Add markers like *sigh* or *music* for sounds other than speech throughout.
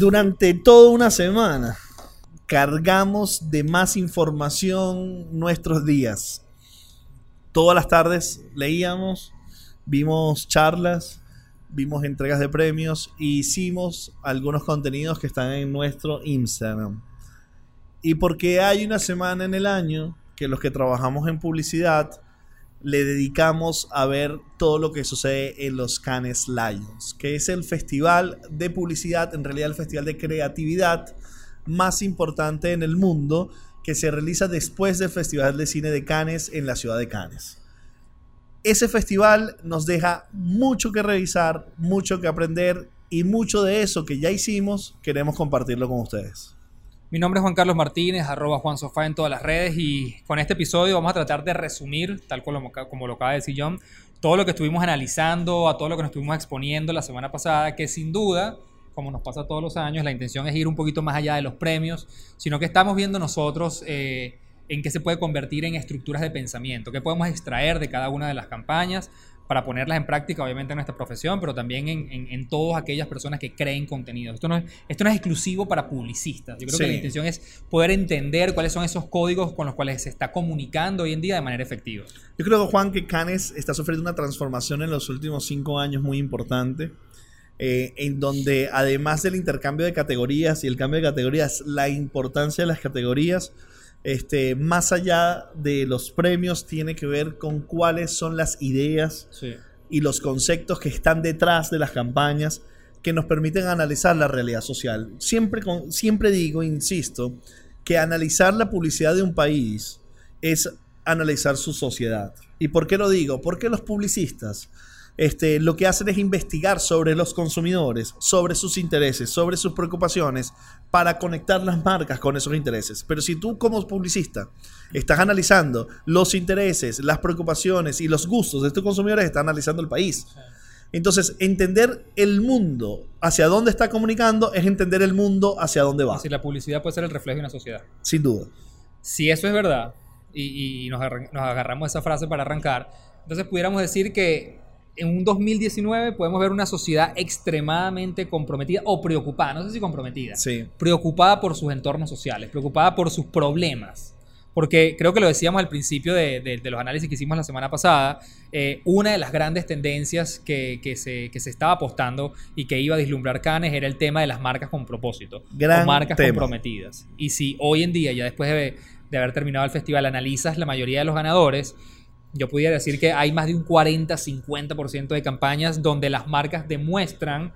Durante toda una semana cargamos de más información nuestros días. Todas las tardes leíamos, vimos charlas, vimos entregas de premios e hicimos algunos contenidos que están en nuestro Instagram. Y porque hay una semana en el año que los que trabajamos en publicidad le dedicamos a ver todo lo que sucede en los Cannes Lions, que es el festival de publicidad, en realidad el festival de creatividad más importante en el mundo, que se realiza después del Festival de Cine de Cannes en la ciudad de Cannes. Ese festival nos deja mucho que revisar, mucho que aprender y mucho de eso que ya hicimos queremos compartirlo con ustedes. Mi nombre es Juan Carlos Martínez, arroba Juan Sofá en todas las redes y con este episodio vamos a tratar de resumir, tal como, como lo acaba de decir John, todo lo que estuvimos analizando, a todo lo que nos estuvimos exponiendo la semana pasada, que sin duda, como nos pasa todos los años, la intención es ir un poquito más allá de los premios, sino que estamos viendo nosotros eh, en qué se puede convertir en estructuras de pensamiento, qué podemos extraer de cada una de las campañas para ponerlas en práctica, obviamente, en nuestra profesión, pero también en, en, todas aquellas personas que creen contenido. Esto no es, esto no es exclusivo para publicistas. Yo creo que la intención es poder entender cuáles son esos códigos con los cuales se está comunicando hoy en día de manera efectiva. Yo creo, Juan, que Canes está sufriendo una transformación en los últimos cinco años muy importante. Eh, en donde además del intercambio de categorías y el cambio de categorías, la importancia de las categorías este, más allá de los premios, tiene que ver con cuáles son las ideas y los conceptos que están detrás de las campañas que nos permiten analizar la realidad social. Siempre, con, siempre digo, insisto, que analizar la publicidad de un país es analizar su sociedad. ¿Y por qué lo digo? Porque los publicistas este, lo que hacen es investigar sobre los consumidores, sobre sus intereses, sobre sus preocupaciones, para conectar las marcas con esos intereses. Pero si tú como publicista estás analizando los intereses, las preocupaciones y los gustos de estos consumidores, estás analizando el país. Entonces, entender el mundo hacia dónde está comunicando es entender el mundo hacia dónde va. Si la publicidad puede ser el reflejo de una sociedad. Sin duda. Si eso es verdad, y, nos, nos agarramos esa frase para arrancar, entonces pudiéramos decir que en un 2019 podemos ver una sociedad extremadamente comprometida o preocupada, no sé si comprometida, sí. preocupada por sus entornos sociales, preocupada por sus problemas. Porque creo que lo decíamos al principio de, los análisis que hicimos la semana pasada, eh, una de las grandes tendencias que, se, se, estaba apostando y que iba a dislumbrar Canes era el tema de las marcas con propósito, Gran marcas comprometidas. Y si hoy en día, ya después de, de haber terminado el festival, analizas la mayoría de los ganadores, yo pudiera decir que hay más de un 40-50% de campañas donde las marcas demuestran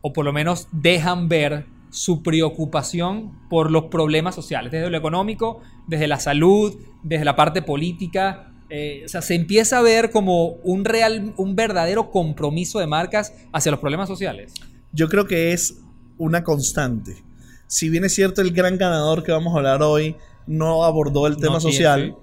o por lo menos dejan ver su preocupación por los problemas sociales, desde lo económico, desde la salud, desde la parte política. Eh, o sea, se empieza a ver como un, real, un verdadero compromiso de marcas hacia los problemas sociales. Yo creo que es una constante. Si bien es cierto, el gran ganador que vamos a hablar hoy no abordó el tema social,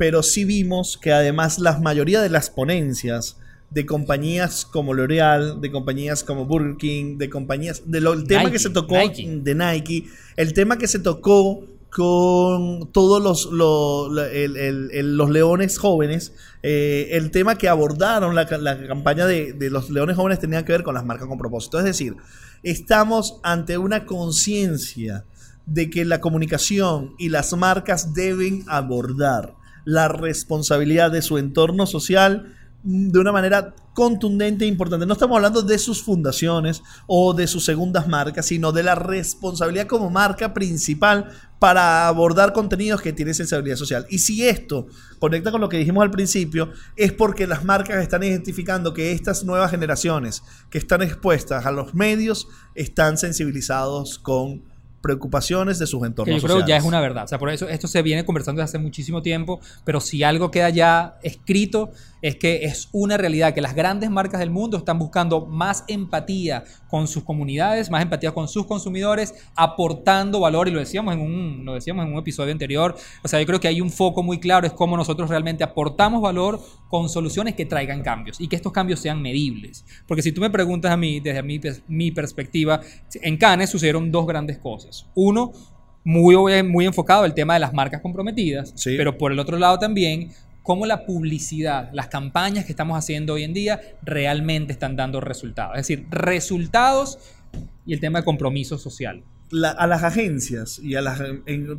pero sí vimos que además la mayoría de las ponencias de compañías como L'Oreal, de compañías como Burger King, de compañías, de el tema que se tocó de Nike, el tema que se tocó con todos los, los leones jóvenes, eh, el tema que abordaron la, campaña de, de, los leones jóvenes tenía que ver con las marcas con propósito. Es decir, estamos ante una conciencia de que la comunicación y las marcas deben abordar la responsabilidad de su entorno social de una manera contundente e importante. No estamos hablando de sus fundaciones o de sus segundas marcas, sino de la responsabilidad como marca principal para abordar contenidos que tienen sensibilidad social. Y si esto conecta con lo que dijimos al principio, es porque las marcas están identificando que estas nuevas generaciones que están expuestas a los medios están sensibilizados con preocupaciones de sus entornos. Que yo creo que ya es una verdad. O sea, por eso esto se viene conversando desde hace muchísimo tiempo, pero si algo queda ya escrito es que es una realidad que las grandes marcas del mundo están buscando más empatía con sus comunidades, más empatía con sus consumidores, aportando valor, y lo decíamos en un, lo decíamos en un episodio anterior, o sea, yo creo que hay un foco muy claro, es cómo nosotros realmente aportamos valor con soluciones que traigan cambios y que estos cambios sean medibles. Porque si tú me preguntas a mí, desde mi, mi perspectiva, en Cannes sucedieron dos grandes cosas. Uno, muy, muy enfocado el tema de las marcas comprometidas, pero por el otro lado también cómo la publicidad, las campañas que estamos haciendo hoy en día realmente están dando resultados. Es decir, resultados y el tema de compromiso social. a las agencias y a las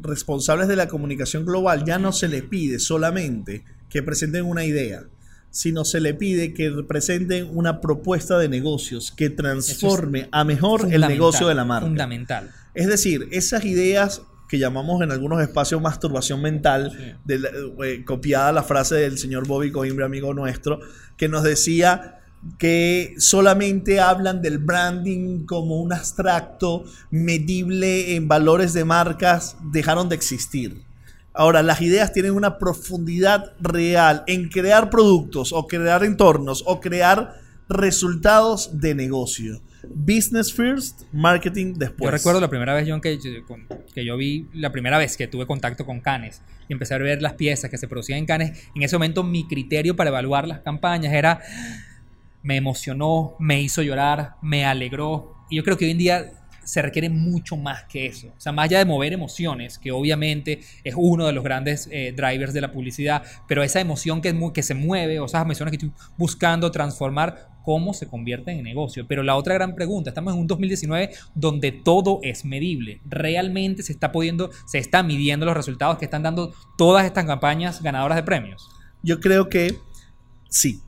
responsables de la comunicación global ya no se les pide solamente que presenten una idea, sino se le pide que presenten una propuesta de negocios que transforme a mejor el negocio de la marca. Fundamental. Es decir, esas ideas que llamamos en algunos espacios masturbación mental, eh, copiada la frase del señor Bobby Coimbra, amigo nuestro, que nos decía que solamente hablan del branding como un abstracto medible en valores de marcas, dejaron de existir. Ahora, las ideas tienen una profundidad real en crear productos o crear entornos o crear resultados de negocio. Business first, marketing después. Yo recuerdo la primera vez, John, que, que yo vi, la primera vez que tuve contacto con Canes y empecé a ver las piezas que se producían en Canes. En ese momento, mi criterio para evaluar las campañas era me emocionó, me hizo llorar, me alegró. Y yo creo que hoy en día se requiere mucho más que eso. O sea, más allá de mover emociones, que obviamente es uno de los grandes eh, drivers de la publicidad, pero esa emoción que, que se mueve, o esas emociones que estoy buscando transformar, cómo se convierte en negocio. Pero la otra gran pregunta, estamos en un 2019 donde todo es medible. Realmente se está pudiendo, se está midiendo los resultados que están dando todas estas campañas ganadoras de premios. Yo creo que sí.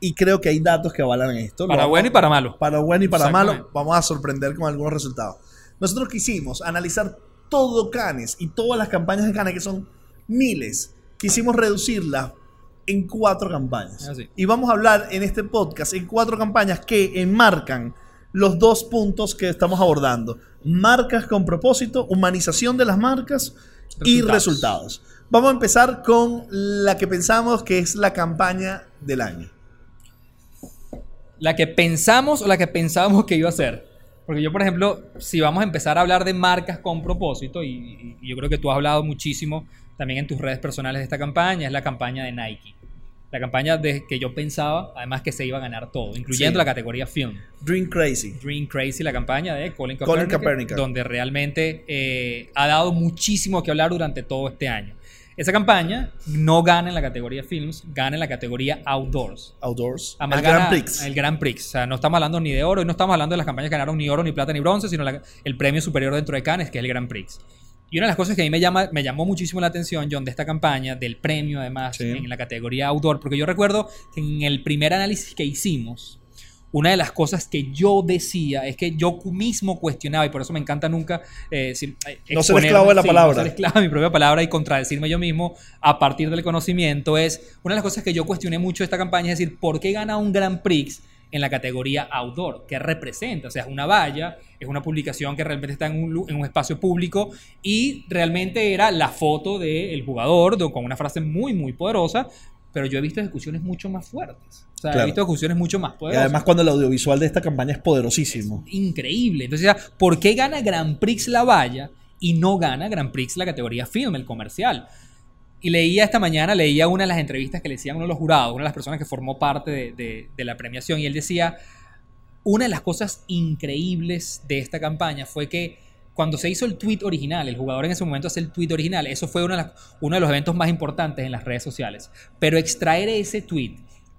Y creo que hay datos que avalan esto. Para bueno y para malo. Para bueno y para malo. Vamos a sorprender con algunos resultados. Nosotros quisimos analizar todo Canes y todas las campañas de Canes, que son miles. Quisimos reducirlas en cuatro campañas. Ah, y vamos a hablar en este podcast en cuatro campañas que enmarcan los dos puntos que estamos abordando. Marcas con propósito, humanización de las marcas y resultados. Vamos a empezar con la que pensamos que es la campaña del año. La que pensamos o la que pensábamos que iba a ser. Porque yo, por ejemplo, si vamos a empezar a hablar de marcas con propósito, y, yo creo que tú has hablado muchísimo también en tus redes personales de esta campaña, es la campaña de Nike. La campaña de que yo pensaba, además, que se iba a ganar todo, incluyendo la categoría film. Dream Crazy. Dream Crazy, la campaña de Colin Kaepernick, donde realmente eh, ha dado muchísimo que hablar durante todo este año. Esa campaña no gana en la categoría Films, gana en la categoría Outdoors. Outdoors. el Grand Prix. El Grand Prix. O sea, no estamos hablando ni de oro, y no estamos hablando de las campañas que ganaron ni oro, ni plata, ni bronce, sino el premio superior dentro de Cannes, que es el Grand Prix. Y una de las cosas que a mí me, llama, me llamó muchísimo la atención, John, de esta campaña, del premio además, en la categoría Outdoor, porque yo recuerdo que en el primer análisis que hicimos, una de las cosas que yo decía es que yo mismo cuestionaba, y por eso me encanta nunca... Eh, eh, no ser esclavo de la palabra. No ser esclavo de mi propia palabra y contradecirme yo mismo a partir del conocimiento es... Una de las cosas que yo cuestioné mucho esta campaña es decir, ¿por qué gana un Grand Prix en la categoría outdoor? ¿Qué representa? O sea, es una valla, es una publicación que realmente está en un, en un espacio público y realmente era la foto del jugador con una frase muy, muy poderosa, pero yo he visto ejecuciones mucho más fuertes. O sea, he visto ejecuciones mucho más poderosas. Y además cuando el audiovisual de esta campaña es poderosísimo. increíble. Entonces, ¿por qué gana Grand Prix la valla y no gana Grand Prix la categoría film, el comercial? Y leía esta mañana, leía una de las entrevistas que le hacían uno de los jurados, una de las personas que formó parte de, de la premiación, y él decía, una de las cosas increíbles de esta campaña fue que cuando se hizo el tweet original, el jugador en ese momento hace el tweet original, eso fue uno de, los eventos más importantes en las redes sociales. Pero extraer ese tweet,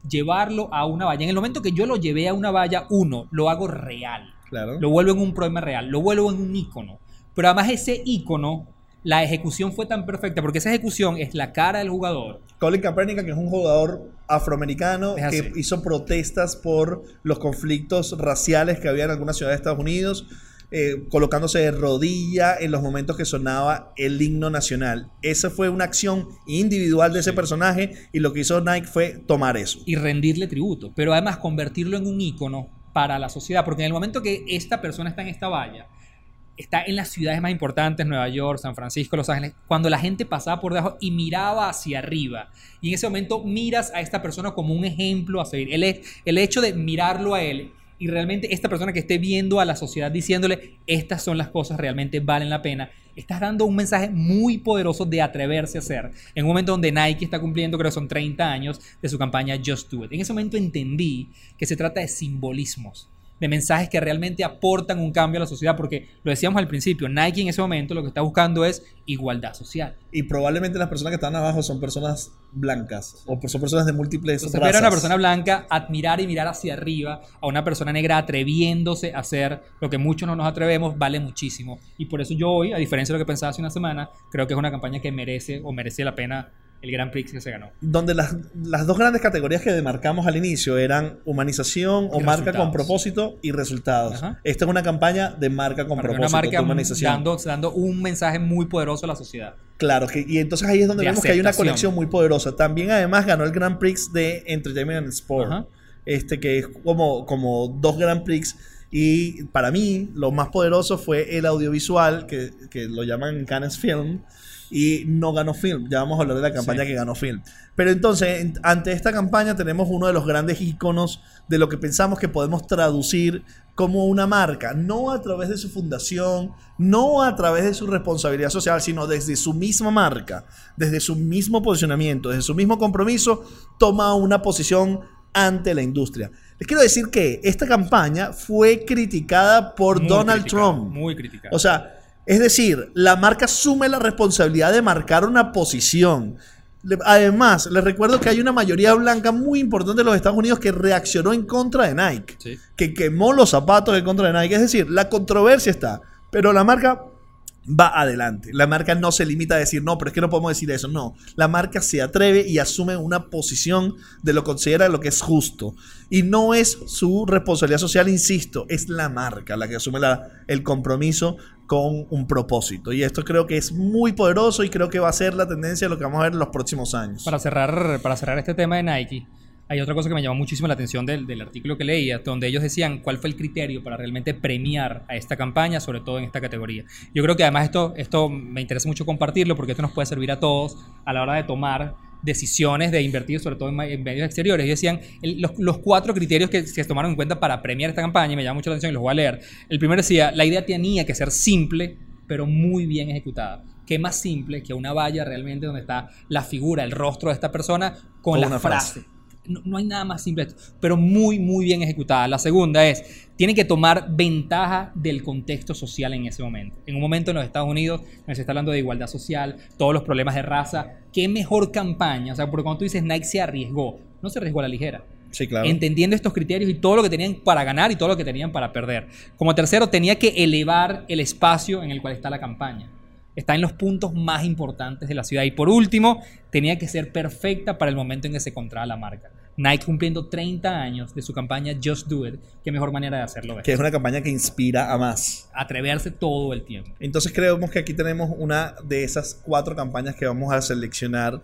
llevarlo a una valla, en el momento que yo lo llevé a una valla, uno, lo hago real. Claro. Lo vuelvo en un problema real, lo vuelvo en un icono. Pero además ese icono, la ejecución fue tan perfecta, porque esa ejecución es la cara del jugador. Colin Kaepernick, que es un jugador afroamericano que hizo protestas por los conflictos raciales que había en algunas ciudades de Estados Unidos eh, colocándose de rodilla en los momentos que sonaba el himno nacional. Esa fue una acción individual de ese personaje y lo que hizo Nike fue tomar eso. Y rendirle tributo, pero además convertirlo en un ícono para la sociedad, porque en el momento que esta persona está en esta valla, está en las ciudades más importantes, Nueva York, San Francisco, Los Ángeles, cuando la gente pasaba por debajo y miraba hacia arriba. Y en ese momento miras a esta persona como un ejemplo a seguir. El, el hecho de mirarlo a él y realmente esta persona que esté viendo a la sociedad diciéndole estas son las cosas realmente valen la pena, estás dando un mensaje muy poderoso de atreverse a hacer. En un momento donde Nike está cumpliendo, creo que son 30 años de su campaña Just Do It. En ese momento entendí que se trata de simbolismos. De mensajes que realmente aportan un cambio a la sociedad, porque lo decíamos al principio, Nike en ese momento lo que está buscando es igualdad social. Y probablemente las personas que están abajo son personas blancas o son personas de múltiples Entonces, ver a una persona blanca admirar y mirar hacia arriba a una persona negra atreviéndose a hacer lo que muchos no nos atrevemos vale muchísimo. Y por eso yo hoy, a diferencia de lo que pensaba hace una semana, creo que es una campaña que merece o merece la pena el Grand Prix que se ganó. Donde las, las dos grandes categorías que demarcamos al inicio eran humanización o marca con propósito y resultados. Esta es una campaña de marca con propósito, una marca humanización. Dando, dando un mensaje muy poderoso a la sociedad. Claro, que, y entonces ahí es donde vemos que hay una conexión muy poderosa. También además ganó el Grand Prix de Entertainment and Sport, este que es como, como dos Grand Prix. Y para mí, lo más poderoso fue el audiovisual, que, que lo llaman Cannes Film, y no ganó film. Ya vamos a hablar de la campaña que ganó film. Pero entonces, ante esta campaña tenemos uno de los grandes iconos de lo que pensamos que podemos traducir como una marca, no a través de su fundación, no a través de su responsabilidad social, sino desde su misma marca, desde su mismo posicionamiento, desde su mismo compromiso, toma una posición ante la industria. Les quiero decir que esta campaña fue criticada por Donald Trump. Muy criticada. O sea, es decir, la marca asume la responsabilidad de marcar una posición. Además, les recuerdo que hay una mayoría blanca muy importante de los Estados Unidos que reaccionó en contra de Nike, que quemó los zapatos en contra de Nike. Es decir, la controversia está, pero la marca va adelante. La marca no se limita a decir, no, pero es que no podemos decir eso. No, la marca se atreve y asume una posición de lo que considera lo que es justo. Y no es su responsabilidad social, insisto, es la marca la que asume el compromiso con un propósito. Y esto creo que es muy poderoso y creo que va a ser la tendencia de lo que vamos a ver en los próximos años. Para cerrar, para cerrar este tema de Nike, hay otra cosa que me llamó muchísimo la atención del, del, artículo que leía, donde ellos decían cuál fue el criterio para realmente premiar a esta campaña, sobre todo en esta categoría. Yo creo que además esto, esto me interesa mucho compartirlo porque esto nos puede servir a todos a la hora de tomar decisiones de invertir sobre todo en, medios exteriores. Y decían los, los, cuatro criterios que se tomaron en cuenta para premiar esta campaña, y me llama mucho la atención y los voy a leer. El primero decía, la idea tenía que ser simple, pero muy bien ejecutada. ¿Qué más simple que una valla realmente donde está la figura, el rostro de esta persona con la frase? No, hay nada más simple, pero muy, muy bien ejecutada. La segunda es, tiene que tomar ventaja del contexto social en ese momento. En un momento en los Estados Unidos se está hablando de igualdad social, todos los problemas de raza, qué mejor campaña. O sea, porque cuando tú dices Nike se arriesgó, no se arriesgó a la ligera. Sí, claro. Entendiendo estos criterios y todo lo que tenían para ganar y todo lo que tenían para perder. Como tercero, tenía que elevar el espacio en el cual está la campaña está en los puntos más importantes de la ciudad. Y por último, tenía que ser perfecta para el momento en que se encontraba la marca. Nike cumpliendo 30 años de su campaña Just Do It, qué mejor manera de hacerlo. Que es una campaña que inspira a más. Atreverse todo el tiempo. Entonces creemos que aquí tenemos una de esas cuatro campañas que vamos a seleccionar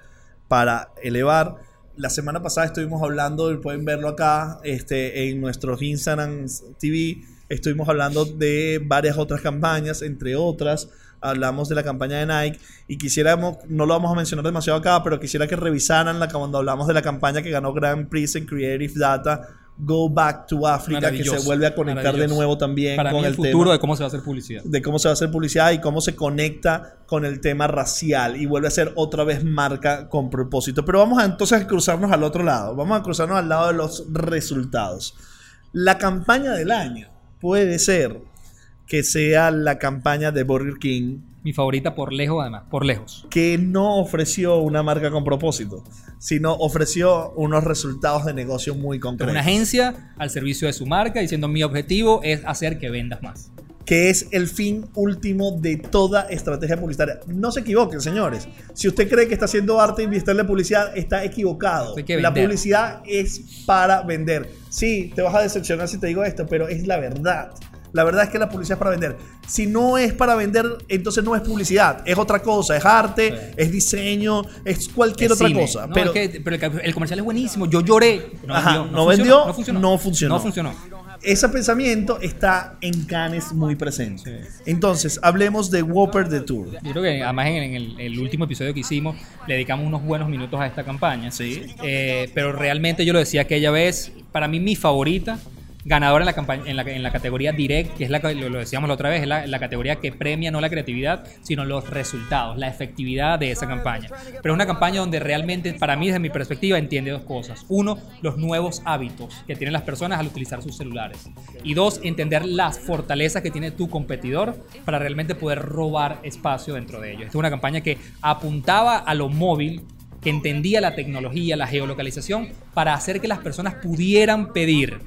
para elevar. La semana pasada estuvimos hablando, pueden verlo acá este, en nuestros Instagram TV, estuvimos hablando de varias otras campañas, entre otras hablamos de la campaña de Nike y quisiéramos, no lo vamos a mencionar demasiado acá, pero quisiera que revisaran la, cuando hablamos de la campaña que ganó Grand Prix en Creative Data, Go Back to Africa, que se vuelve a conectar de nuevo también con el, futuro de cómo se va a hacer publicidad. De cómo se va a hacer publicidad y cómo se conecta con el tema racial y vuelve a ser otra vez marca con propósito. Pero vamos a entonces a cruzarnos al otro lado, vamos a cruzarnos al lado de los resultados. La campaña del año puede ser que sea la campaña de Burger King. Mi favorita por lejos, además, por lejos. Que no ofreció una marca con propósito, sino ofreció unos resultados de negocio muy concretos. Una agencia al servicio de su marca diciendo mi objetivo es hacer que vendas más. Que es el fin último de toda estrategia publicitaria. No se equivoquen, señores. Si usted cree que está haciendo arte de publicidad, está equivocado. La publicidad es para vender. Sí, te vas a decepcionar si te digo esto, pero es la verdad. La verdad es que la publicidad es para vender. Si no es para vender, entonces no es publicidad. Es otra cosa. Es arte, es diseño, es cualquier otra cosa. pero, el, comercial es buenísimo. Yo lloré. No, vendió, no, funcionó, no funcionó. No funcionó. Ese pensamiento está en Canes muy presente. Entonces, hablemos de Whopper the Tour. Yo creo que además en el, último episodio que hicimos le dedicamos unos buenos minutos a esta campaña. Sí. Eh, pero realmente yo lo decía aquella vez, para mí mi favorita ganadora en la, campaña, en la, en la categoría Direct, que es la lo, lo decíamos la otra vez, es la, la, categoría que premia no la creatividad, sino los resultados, la efectividad de esa campaña. Pero es una campaña donde realmente, para mí, desde mi perspectiva, entiende dos cosas. Uno, los nuevos hábitos que tienen las personas al utilizar sus celulares. Y dos, entender las fortalezas que tiene tu competidor para realmente poder robar espacio dentro de ellos. Esta es una campaña que apuntaba a lo móvil que entendía la tecnología, la geolocalización, para hacer que las personas pudieran pedir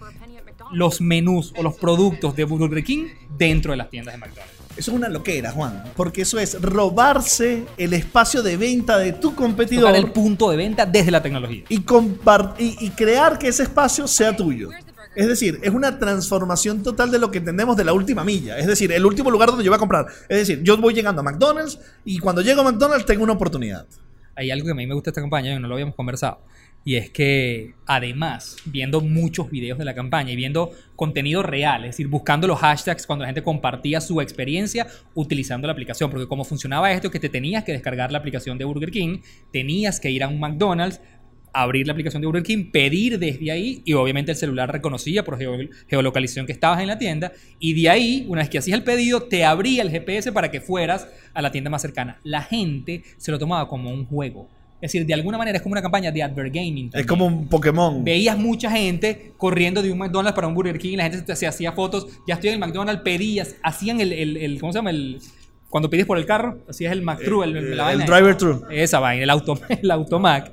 los menús o los productos de Burger King dentro de las tiendas de McDonald's. Eso es una loquera, Juan, porque eso es robarse el espacio de venta de tu competidor. Tocar el punto de venta desde la tecnología. Y, y, y crear que ese espacio sea tuyo. Es decir, es una transformación total de lo que entendemos de la última milla. Es decir, el último lugar donde yo voy a comprar. Es decir, yo voy llegando a McDonald's y cuando llego a McDonald's tengo una oportunidad. Hay algo que a mí me gusta esta campaña y no lo habíamos conversado. Y es que además, viendo muchos videos de la campaña y viendo contenido real, es decir, buscando los hashtags cuando la gente compartía su experiencia utilizando la aplicación, porque como funcionaba esto, que te tenías que descargar la aplicación de Burger King, tenías que ir a un McDonald's, abrir la aplicación de Burger King, pedir desde ahí y obviamente el celular reconocía por geolocalización que estabas en la tienda y de ahí, una vez que hacías el pedido, te abría el GPS para que fueras a la tienda más cercana. La gente se lo tomaba como un juego. Es decir, de alguna manera es como una campaña de advergaming. Es como un Pokémon. Veías mucha gente corriendo de un McDonald's para un Burger King, la gente se, hacía fotos, ya estoy en el McDonald's, pedías, hacían el, el, ¿cómo se llama? El, cuando pides por el carro, hacías el Mac True, el, el, el driver True. Esa vaina, el, auto, *laughs* el Automac.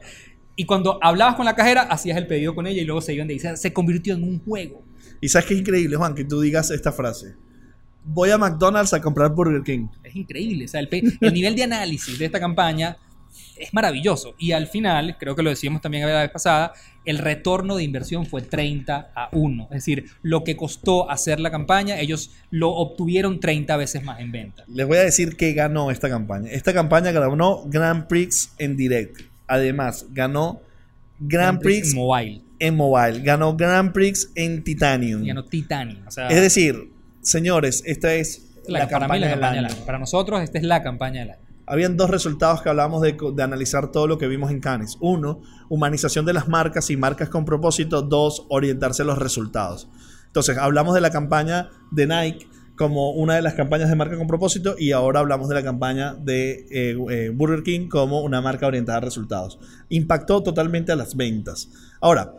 Y cuando hablabas con la cajera, hacías el pedido con ella y luego se iban de ahí. Se convirtió en un juego. Y sabes qué increíble, Juan, que tú digas esta frase. Voy a McDonald's a comprar Burger King. Es increíble. O sea, el, el nivel de análisis de esta campaña es maravilloso. Y al final, creo que lo decíamos también la vez pasada, el retorno de inversión fue 30 a 1. Es decir, lo que costó hacer la campaña, ellos lo obtuvieron 30 veces más en venta. Les voy a decir que ganó esta campaña. Esta campaña ganó Grand Prix en direct. Además, ganó Grand, Prix, en mobile. En mobile. Ganó Grand Prix en Titanium. Ganó Titanium. O sea, es decir, señores, esta es la, la campaña, la campaña año. del año. Para nosotros, esta es la campaña del año. Habían dos resultados que hablábamos de, de, analizar todo lo que vimos en Cannes. Uno, humanización de las marcas y marcas con propósito. Dos, orientarse a los resultados. Entonces, hablamos de la campaña de Nike como una de las campañas de marca con propósito y ahora hablamos de la campaña de eh, eh, Burger King como una marca orientada a resultados. Impactó totalmente a las ventas. Ahora,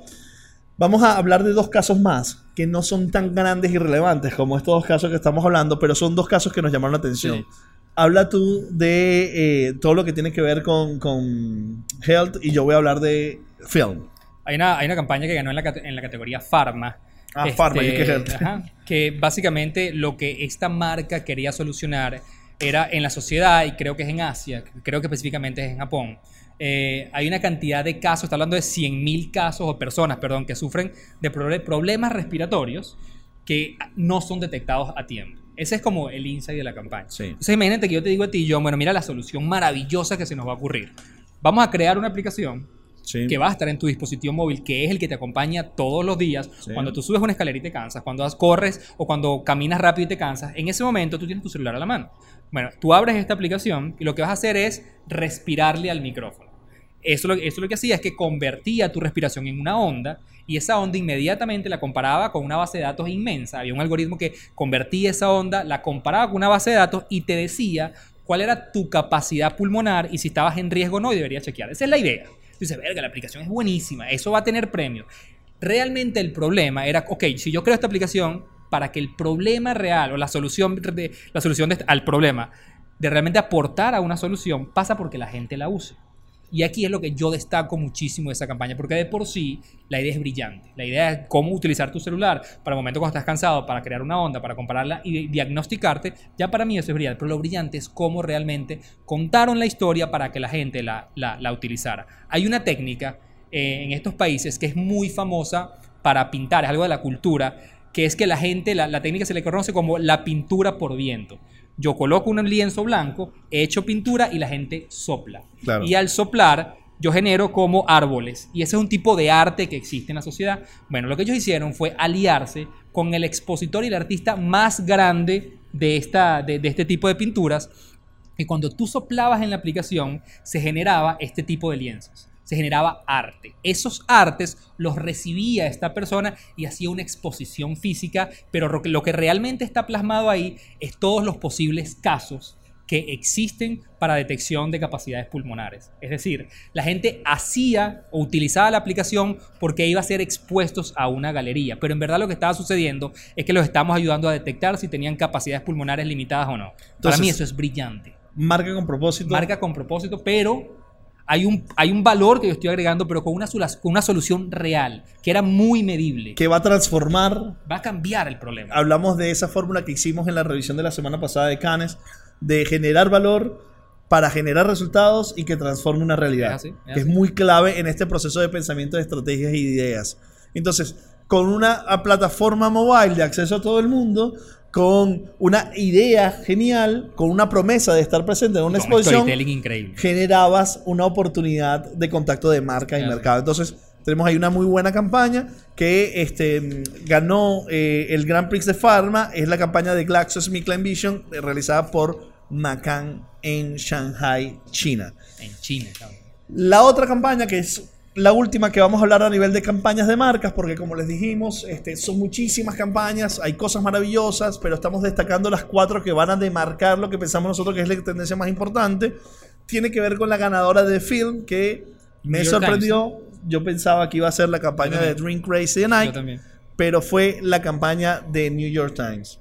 vamos a hablar de dos casos más que no son tan grandes y relevantes como estos dos casos que estamos hablando, pero son dos casos que nos llamaron la atención. Sí. Habla tú de eh, todo lo que tiene que ver con, con, health y yo voy a hablar de film. Hay una, hay una campaña que ganó en la, en la categoría Pharma. Ah, este, Pharma, que, ajá, que básicamente lo que esta marca quería solucionar era en la sociedad, y creo que es en Asia, creo que específicamente es en Japón, eh, hay una cantidad de casos, está hablando de 100.000 casos o personas, perdón, que sufren de problemas respiratorios que no son detectados a tiempo. Ese es como el insight de la campaña. Sí. Entonces imagínate que yo te digo a ti, John, bueno, mira la solución maravillosa que se nos va a ocurrir. Vamos a crear una aplicación Sí. que va a estar en tu dispositivo móvil, que es el que te acompaña todos los días. Sí. Cuando tú subes una escalera y te cansas, cuando corres o cuando caminas rápido y te cansas, en ese momento tú tienes tu celular a la mano. Bueno, tú abres esta aplicación y lo que vas a hacer es respirarle al micrófono. Eso lo, eso lo que hacía es que convertía tu respiración en una onda y esa onda inmediatamente la comparaba con una base de datos inmensa. Había un algoritmo que convertía esa onda, la comparaba con una base de datos y te decía cuál era tu capacidad pulmonar y si estabas en riesgo o no y deberías chequear. Esa es la idea. Tú dices, verga, la aplicación es buenísima, eso va a tener premio. Realmente el problema era, ok, si yo creo esta aplicación para que el problema real o la solución, de, la solución al problema de realmente aportar a una solución pasa porque la gente la use. Y aquí es lo que yo destaco muchísimo de esa campaña, porque de por sí la idea es brillante. La idea es cómo utilizar tu celular para el momento cuando estás cansado, para crear una onda, para compararla y diagnosticarte. Ya para mí eso es brillante, pero lo brillante es cómo realmente contaron la historia para que la gente la, la, la utilizara. Hay una técnica eh, en estos países que es muy famosa para pintar, es algo de la cultura, que es que la gente, la, la técnica se le conoce como la pintura por viento. Yo coloco un lienzo blanco, echo pintura y la gente sopla. Claro. Y al soplar, yo genero como árboles. Y ese es un tipo de arte que existe en la sociedad. Bueno, lo que ellos hicieron fue aliarse con el expositor y el artista más grande de, esta, de, de este tipo de pinturas. Y cuando tú soplabas en la aplicación, se generaba este tipo de lienzos. Se generaba arte. Esos artes los recibía esta persona y hacía una exposición física, pero lo que realmente está plasmado ahí es todos los posibles casos que existen para detección de capacidades pulmonares. Es decir, la gente hacía o utilizaba la aplicación porque iba a ser expuestos a una galería, pero en verdad lo que estaba sucediendo es que los estamos ayudando a detectar si tenían capacidades pulmonares limitadas o no. Para mí eso es brillante. Marca con propósito. Marca con propósito, pero hay un, hay un valor que yo estoy agregando, pero con una, con una solución real, que era muy medible. Que va a transformar. Va a cambiar el problema. Hablamos de esa fórmula que hicimos en la revisión de la semana pasada de Canes, de generar valor para generar resultados y que transforme una realidad. Es, muy clave en este proceso de pensamiento de estrategias y ideas. Entonces, con una plataforma mobile de acceso a todo el mundo, con una idea genial, con una promesa de estar presente en una exposición, increíble. generabas una oportunidad de contacto de marca y mercado. Entonces, tenemos ahí una muy buena campaña que este, ganó eh, el Grand Prix de Pharma. Es la campaña de GlaxoSmithKline Vision eh, realizada por Macan en Shanghai, China. En China, La otra campaña que es la última que vamos a hablar a nivel de campañas de marcas, porque como les dijimos, este, son muchísimas campañas, hay cosas maravillosas, pero estamos destacando las cuatro que van a demarcar lo que pensamos nosotros que es la tendencia más importante. Tiene que ver con la ganadora de film, que me sorprendió. Yo pensaba que iba a ser la campaña de Drink Crazy de Nike, pero fue la campaña de New York Times.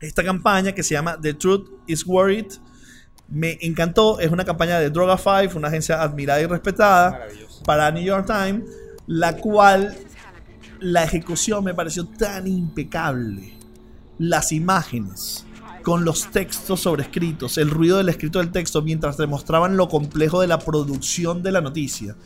Esta campaña que se llama The Truth is Worried me encantó. Es una campaña de Droga 5, una agencia admirada y respetada para New York Times, la cual la ejecución me pareció tan impecable. Las imágenes con los textos sobrescritos, el ruido del escrito del texto mientras demostraban lo complejo de la producción de la noticia,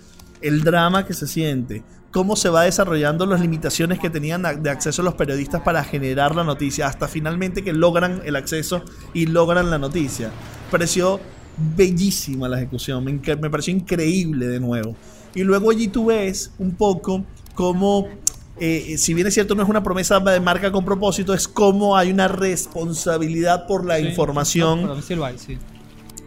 el drama que se siente, cómo se va desarrollando las limitaciones que tenían de acceso los periodistas para generar la noticia, hasta finalmente que logran el acceso y logran la noticia pareció bellísima la ejecución, me, pareció increíble de nuevo. Y luego allí tú ves un poco cómo, eh, si bien es cierto, no es una promesa de marca con propósito, es como hay una responsabilidad por la información.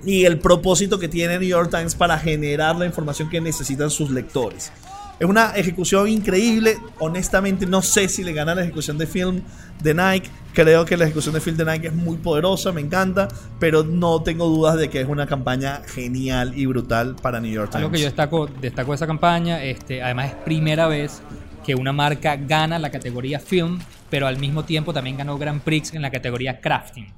Y el propósito que tiene New York Times para generar la información que necesitan sus lectores. Es una ejecución increíble. Honestamente, no sé si le gana la ejecución de film de Nike. Creo que la ejecución de film de Nike es muy poderosa, me encanta, pero no tengo dudas de que es una campaña genial y brutal para New York Times. Algo que yo destaco, destaco de esa campaña, este, además es primera vez que una marca gana la categoría film, pero al mismo tiempo también ganó Grand Prix en la categoría crafting.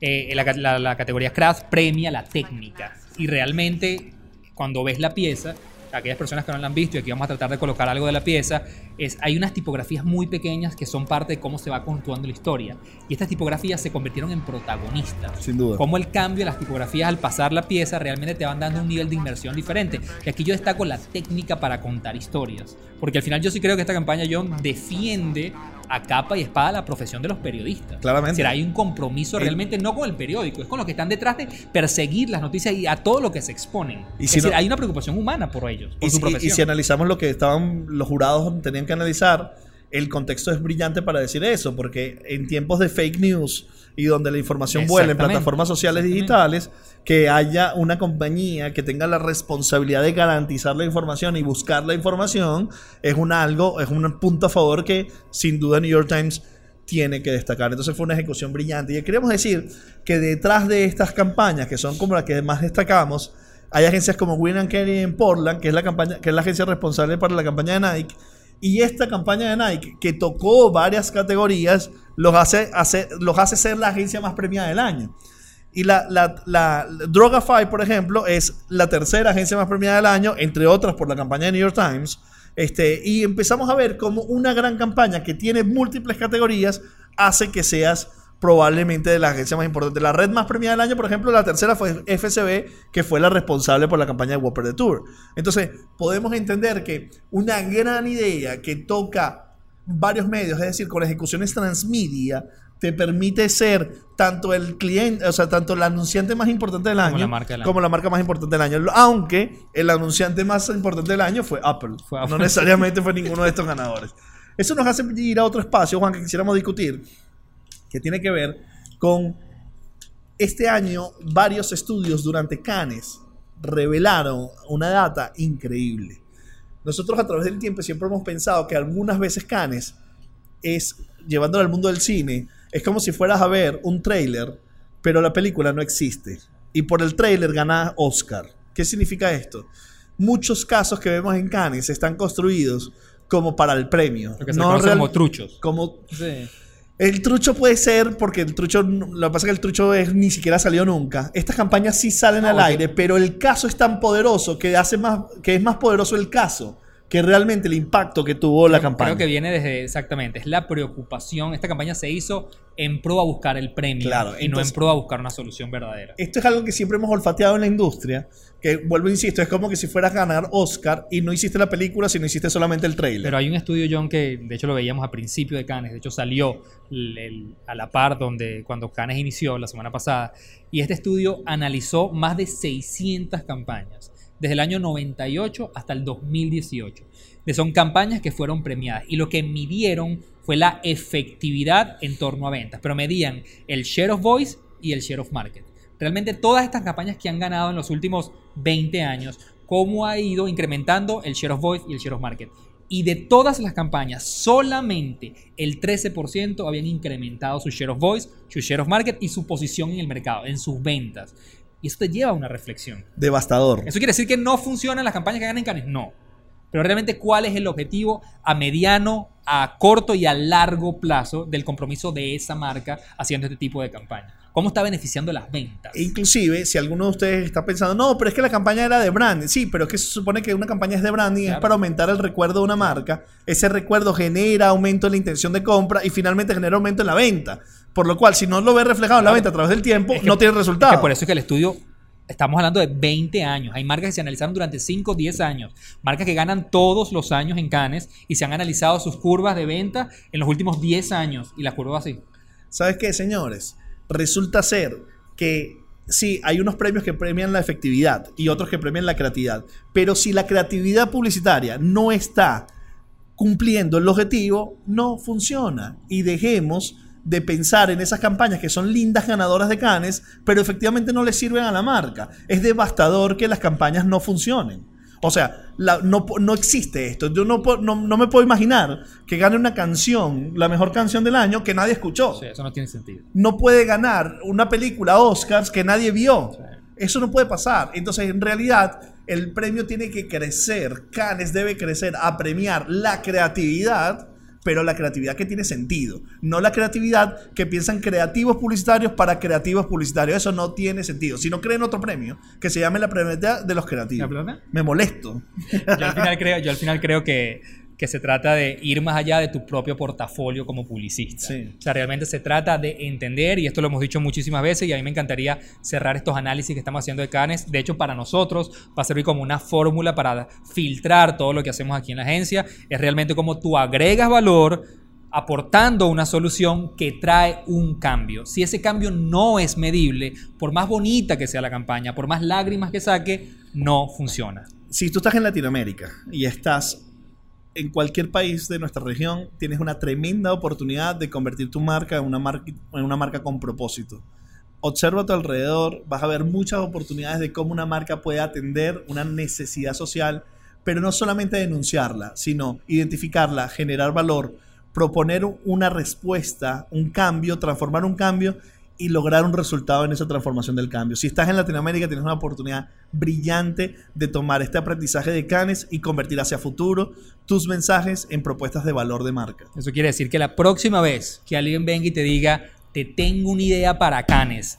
Eh, la, la categoría craft premia la técnica y realmente cuando ves la pieza aquellas personas que no la han visto y aquí vamos a tratar de colocar algo de la pieza, es hay unas tipografías muy pequeñas que son parte de cómo se va contuando la historia. Y estas tipografías se convirtieron en protagonistas. Sin duda. Cómo el cambio de las tipografías al pasar la pieza realmente te van dando un nivel de inmersión diferente. Y aquí yo destaco la técnica para contar historias. Porque al final yo sí creo que esta campaña John defiende a capa y espada la profesión de los periodistas. Claramente. Será hay un compromiso realmente no con el periódico, es con los que están detrás de perseguir las noticias y a todo lo que se exponen. Y es decir, hay una preocupación humana por ellos, por y su si. Y si analizamos lo que estaban los jurados tenían que analizar, el contexto es brillante para decir eso, porque en tiempos de fake news y donde la información vuela en plataformas sociales digitales, que haya una compañía que tenga la responsabilidad de garantizar la información y buscar la información, es un algo, es un punto a favor que sin duda New York Times tiene que destacar. Entonces fue una ejecución brillante. Y queríamos decir que detrás de estas campañas, que son como las que más destacamos, hay agencias como Win Kelly en Portland, que es la campaña, que es la agencia responsable para la campaña de Nike, y esta campaña de Nike, que tocó varias categorías, los hace, los hace ser la agencia más premiada del año. Y la, la, Drogafy, por ejemplo, es la tercera agencia más premiada del año, entre otras por la campaña de New York Times. Este, y empezamos a ver cómo una gran campaña que tiene múltiples categorías hace que seas probablemente de la agencia más importante. La red más premiada del año, por ejemplo, la tercera fue FCB, que fue la responsable por la campaña de Whopper de Tour. Entonces, podemos entender que una gran idea que toca varios medios, es decir, con ejecuciones transmedia, te permite ser tanto el cliente, o sea, tanto el anunciante más importante del año, como la marca, más importante del año. Aunque el anunciante más importante del año fue Apple. No necesariamente fue ninguno de estos ganadores. Eso nos hace ir a otro espacio, Juan, que quisiéramos discutir que tiene que ver con este año varios estudios durante Cannes revelaron una data increíble. Nosotros a través del tiempo siempre hemos pensado que algunas veces Cannes es, llevándolo al mundo del cine, es como si fueras a ver un tráiler, pero la película no existe. Y por el tráiler gana Oscar. ¿Qué significa esto? Muchos casos que vemos en Cannes están construidos como para el premio. Lo que se conoce como truchos. Como Sí. El trucho puede ser, porque el trucho, lo que pasa es que el trucho es, ni siquiera salió nunca. Estas campañas sí salen al ok. aire, pero el caso es tan poderoso que hace más, que es más poderoso el caso que realmente el impacto que tuvo la campaña. Creo que viene desde exactamente, es la preocupación. Esta campaña se hizo en pro a buscar el premio Claro, y entonces- no en pro a buscar una solución verdadera. Esto es algo que siempre hemos olfateado en la industria, que vuelvo e insisto, es como que si fueras a ganar Oscar y no hiciste la película, sino hiciste solamente el trailer. Pero hay un estudio, John, que de hecho lo veíamos a principio de Cannes, de hecho salió el- el- a la par donde cuando Cannes inició la semana pasada, y este estudio analizó más de 600 campañas, desde el año 98 hasta el 2018. De son campañas que fueron premiadas y lo que midieron fue la efectividad en torno a ventas, pero medían el share of voice y el share of market. Realmente todas estas campañas que han ganado en los últimos 20 años, cómo ha ido incrementando el share of voice y el share of market. Y de todas las campañas, solamente el 13% habían incrementado su share of voice, su share of market y su posición en el mercado, en sus ventas. Y eso te lleva a una reflexión. Devastador. ¿Eso quiere decir que no funcionan las campañas que ganan en Cannes? No. Pero realmente, ¿cuál es el objetivo a mediano, a corto y a largo plazo del compromiso de esa marca haciendo este tipo de campaña? ¿Cómo está beneficiando las ventas? E Inclusive, si alguno de ustedes está pensando, no, pero es que la campaña era de branding. Sí, pero es que se supone que una campaña es de branding, es para aumentar el recuerdo de una marca. Ese recuerdo genera aumento en la intención de compra y finalmente genera aumento en la venta. Por lo cual, si no lo ves reflejado en la venta a través del tiempo, Es que- no tiene Es resultado. que por eso es que el estudio, estamos hablando de 20 años. Hay marcas que se analizaron durante 5 o 10 años. Marcas que ganan todos los años en Cannes y se han analizado sus curvas de venta en los últimos 10 años. Y las curvas así. ¿Sabes qué, señores? Resulta ser que sí, hay unos premios que premian la efectividad y otros que premian la creatividad. Pero si la creatividad publicitaria no está cumpliendo el objetivo, no funciona. Y dejemos de pensar en esas campañas que son lindas ganadoras de canes, pero efectivamente no le sirven a la marca. Es devastador que las campañas no funcionen. O sea, la- no, no existe esto. Yo no, no, no me puedo imaginar que gane una canción, la mejor canción del año, que nadie escuchó sea, eso no tiene sentido. no puede ganar una película Oscars que nadie vio. Eso no puede pasar. Entonces, en realidad, el premio tiene que crecer. Cannes debe crecer a premiar la creatividad, pero la creatividad que tiene sentido. No la creatividad que piensan creativos publicitarios para creativos publicitarios. Eso no tiene sentido. Si no creen otro premio, que se llame la premio de los creativos. Me molesto. Yo al final creo, yo al final creo que, que se trata de ir más allá de tu propio portafolio como publicista. Sí. O sea, realmente se trata de entender, y esto lo hemos dicho muchísimas veces, y a mí me encantaría cerrar estos análisis que estamos haciendo de Cannes. De hecho, para nosotros va a servir como una fórmula para filtrar todo lo que hacemos aquí en la agencia. Es realmente como tú agregas valor aportando una solución que trae un cambio. Si ese cambio no es medible, por más bonita que sea la campaña, por más lágrimas que saque, no funciona. si tú estás en Latinoamérica y estás en cualquier país de nuestra región, tienes una tremenda oportunidad de convertir tu marca en una marca, en una marca con propósito. Observa a tu alrededor, vas a ver muchas oportunidades de cómo una marca puede atender una necesidad social, pero no solamente denunciarla, sino identificarla, generar valor, proponer una respuesta, un cambio, transformar un cambio y lograr un resultado en esa transformación del cambio. Si estás en Latinoamérica, tienes una oportunidad brillante de tomar este aprendizaje de Canes y convertir hacia futuro tus mensajes en propuestas de valor de marca. Eso quiere decir que la próxima vez que alguien venga y te diga, te tengo una idea para Canes,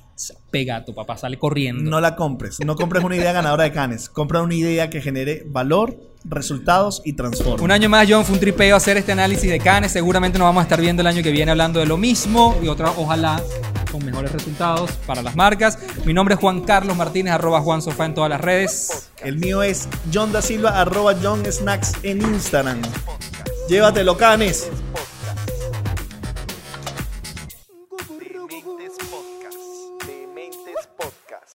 pega a tu papá, sale corriendo. No la compres, no compres una idea ganadora de Canes, compra una idea que genere valor, resultados y transforme. Un año más, John, fue un tripeo hacer este análisis de Canes. Seguramente nos vamos a estar viendo el año que viene hablando de lo mismo y otra, ojalá, con mejores resultados para las marcas. Mi nombre es Juan Carlos Martínez, arroba Juan Sofá en todas las redes. El mío es John da Silva, arroba John Snacks en Instagram. Llévatelo, Canes.